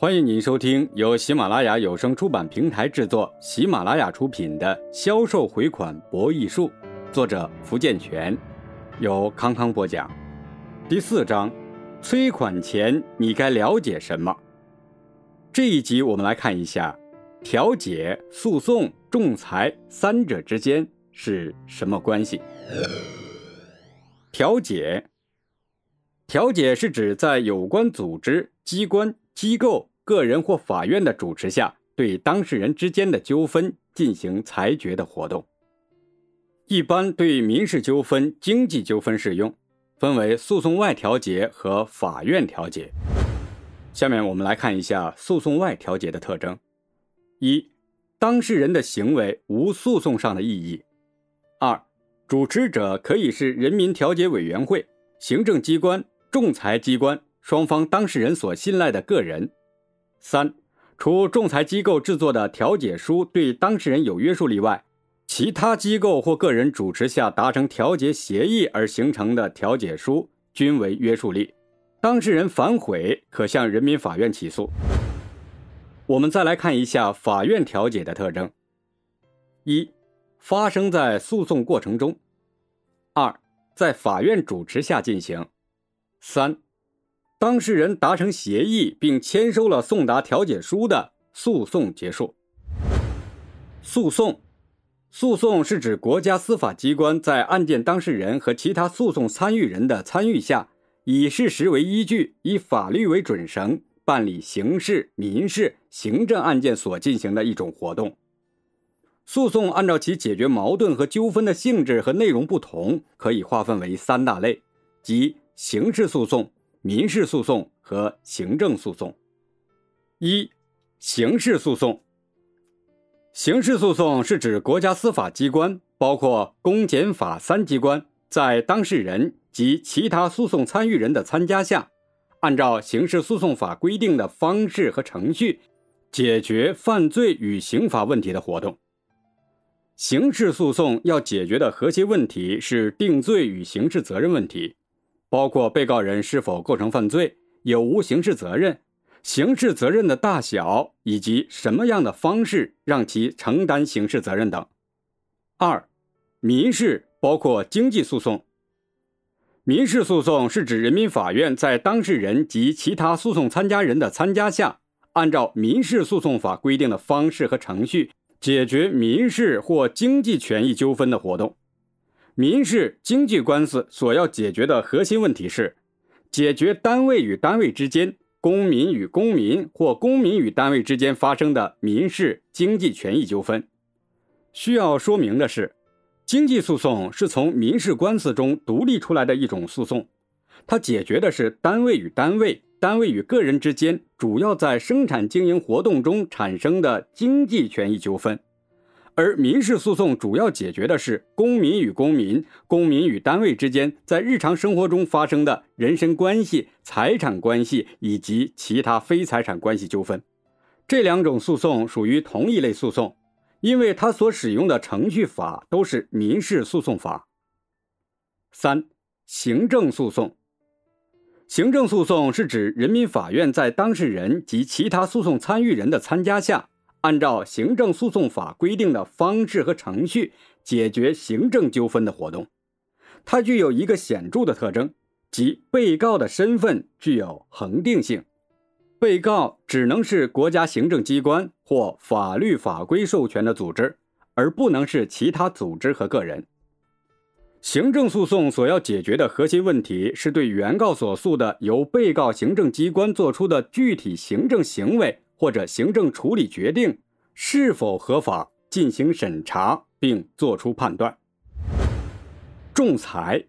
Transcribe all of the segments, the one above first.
欢迎您收听由喜马拉雅有声出版平台制作、喜马拉雅出品的《销售回款博弈术》，作者福建泉，由康康播讲。第四章，催款前你该了解什么？这一集我们来看一下，调解、诉讼、仲裁三者之间是什么关系？调解，调解是指在有关组织、机关。机构、个人或法院的主持下，对当事人之间的纠纷进行裁决的活动，一般对民事纠纷、经济纠纷适用，分为诉讼外调解和法院调解。下面我们来看一下诉讼外调解的特征：一、当事人的行为无诉讼上的意义；二、主持者可以是人民调解委员会、行政机关、仲裁机关。双方当事人所信赖的个人。三，除仲裁机构制作的调解书对当事人有约束力外，其他机构或个人主持下达成调解协议而形成的调解书均为约束力。当事人反悔，可向人民法院起诉。我们再来看一下法院调解的特征：一，发生在诉讼过程中；二，在法院主持下进行；三。当事人达成协议并签收了送达调解书的诉讼结束。诉讼，诉讼是指国家司法机关在案件当事人和其他诉讼参与人的参与下，以事实为依据，以法律为准绳，办理刑事、民事、行政案件所进行的一种活动。诉讼按照其解决矛盾和纠纷的性质和内容不同，可以划分为三大类，即刑事诉讼。民事诉讼和行政诉讼。一、刑事诉讼。刑事诉讼是指国家司法机关，包括公检法三机关，在当事人及其他诉讼参与人的参加下，按照刑事诉讼法规定的方式和程序，解决犯罪与刑罚问题的活动。刑事诉讼要解决的核心问题是定罪与刑事责任问题。包括被告人是否构成犯罪、有无刑事责任、刑事责任的大小以及什么样的方式让其承担刑事责任等。二、民事包括经济诉讼。民事诉讼是指人民法院在当事人及其他诉讼参加人的参加下，按照民事诉讼法规定的方式和程序解决民事或经济权益纠纷的活动。民事经济官司所要解决的核心问题是，解决单位与单位之间、公民与公民或公民与单位之间发生的民事经济权益纠纷。需要说明的是，经济诉讼是从民事官司中独立出来的一种诉讼，它解决的是单位与单位、单位与个人之间主要在生产经营活动中产生的经济权益纠纷。而民事诉讼主要解决的是公民与公民、公民与单位之间在日常生活中发生的人身关系、财产关系以及其他非财产关系纠纷。这两种诉讼属于同一类诉讼，因为它所使用的程序法都是民事诉讼法。三、行政诉讼。行政诉讼是指人民法院在当事人及其他诉讼参与人的参加下。按照行政诉讼法规定的方式和程序解决行政纠纷的活动，它具有一个显著的特征，即被告的身份具有恒定性。被告只能是国家行政机关或法律法规授权的组织，而不能是其他组织和个人。行政诉讼所要解决的核心问题是对原告所诉的由被告行政机关作出的具体行政行为。或者行政处理决定是否合法进行审查并作出判断。仲裁，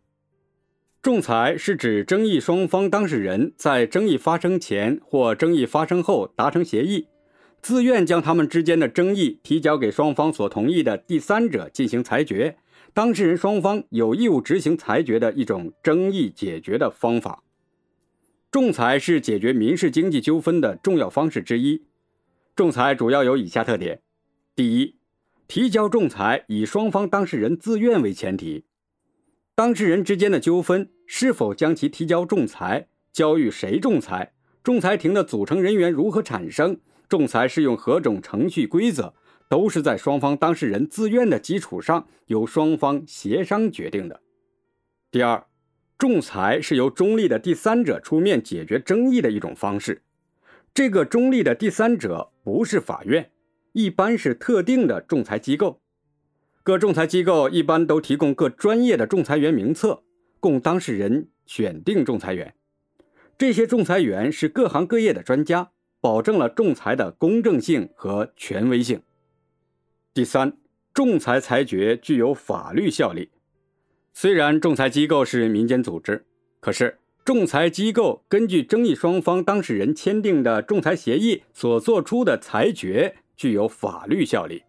仲裁是指争议双方当事人在争议发生前或争议发生后达成协议，自愿将他们之间的争议提交给双方所同意的第三者进行裁决，当事人双方有义务执行裁决的一种争议解决的方法。仲裁是解决民事经济纠纷的重要方式之一。仲裁主要有以下特点：第一，提交仲裁以双方当事人自愿为前提。当事人之间的纠纷是否将其提交仲裁、交予谁仲裁，仲裁庭的组成人员如何产生，仲裁适用何种程序规则，都是在双方当事人自愿的基础上由双方协商决定的。第二，仲裁是由中立的第三者出面解决争议的一种方式。这个中立的第三者不是法院，一般是特定的仲裁机构。各仲裁机构一般都提供各专业的仲裁员名册，供当事人选定仲裁员。这些仲裁员是各行各业的专家，保证了仲裁的公正性和权威性。第三，仲裁裁决具有法律效力。虽然仲裁机构是民间组织，可是仲裁机构根据争议双方当事人签订的仲裁协议所做出的裁决具有法律效力，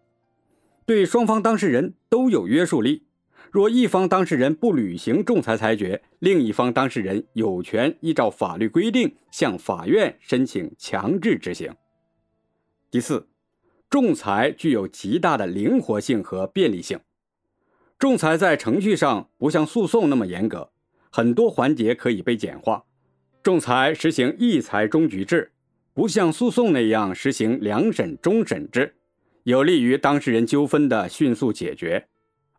对双方当事人都有约束力。若一方当事人不履行仲裁裁决，另一方当事人有权依照法律规定向法院申请强制执行。第四，仲裁具有极大的灵活性和便利性。仲裁在程序上不像诉讼那么严格，很多环节可以被简化。仲裁实行一裁终局制，不像诉讼那样实行两审终审制，有利于当事人纠纷的迅速解决。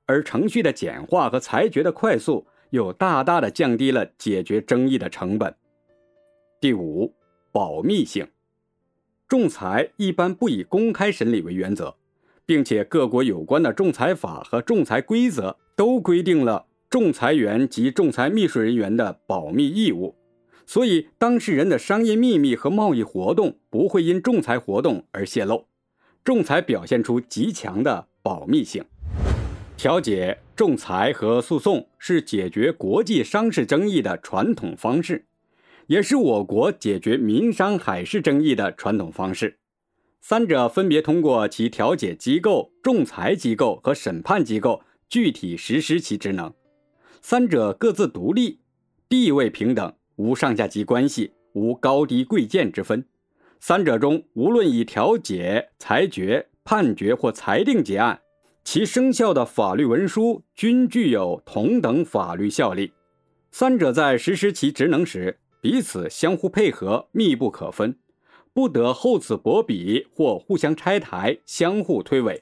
而程序的简化和裁决的快速，又大大的降低了解决争议的成本。第五，保密性。仲裁一般不以公开审理为原则。并且各国有关的仲裁法和仲裁规则都规定了仲裁员及仲裁秘书人员的保密义务，所以当事人的商业秘密和贸易活动不会因仲裁活动而泄露。仲裁表现出极强的保密性。调解、仲裁和诉讼是解决国际商事争议的传统方式，也是我国解决民商海事争议的传统方式。三者分别通过其调解机构、仲裁机构和审判机构具体实施其职能。三者各自独立，地位平等，无上下级关系，无高低贵贱之分。三者中，无论以调解、裁决、判决或裁定结案，其生效的法律文书均具有同等法律效力。三者在实施其职能时，彼此相互配合，密不可分。不得厚此薄彼或互相拆台、相互推诿。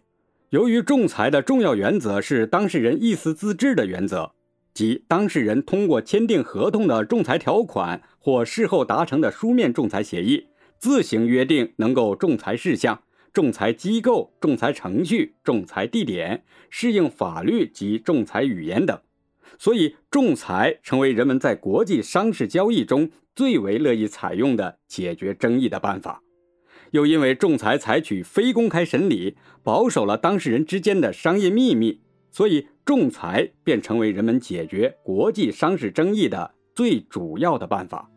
由于仲裁的重要原则是当事人意思自治的原则，即当事人通过签订合同的仲裁条款或事后达成的书面仲裁协议，自行约定能够仲裁事项、仲裁机构、仲裁程序、仲裁地点、适应法律及仲裁语言等，所以仲裁成为人们在国际商事交易中。最为乐意采用的解决争议的办法，又因为仲裁采取非公开审理，保守了当事人之间的商业秘密，所以仲裁便成为人们解决国际商事争议的最主要的办法。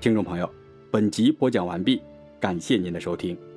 听众朋友，本集播讲完毕，感谢您的收听。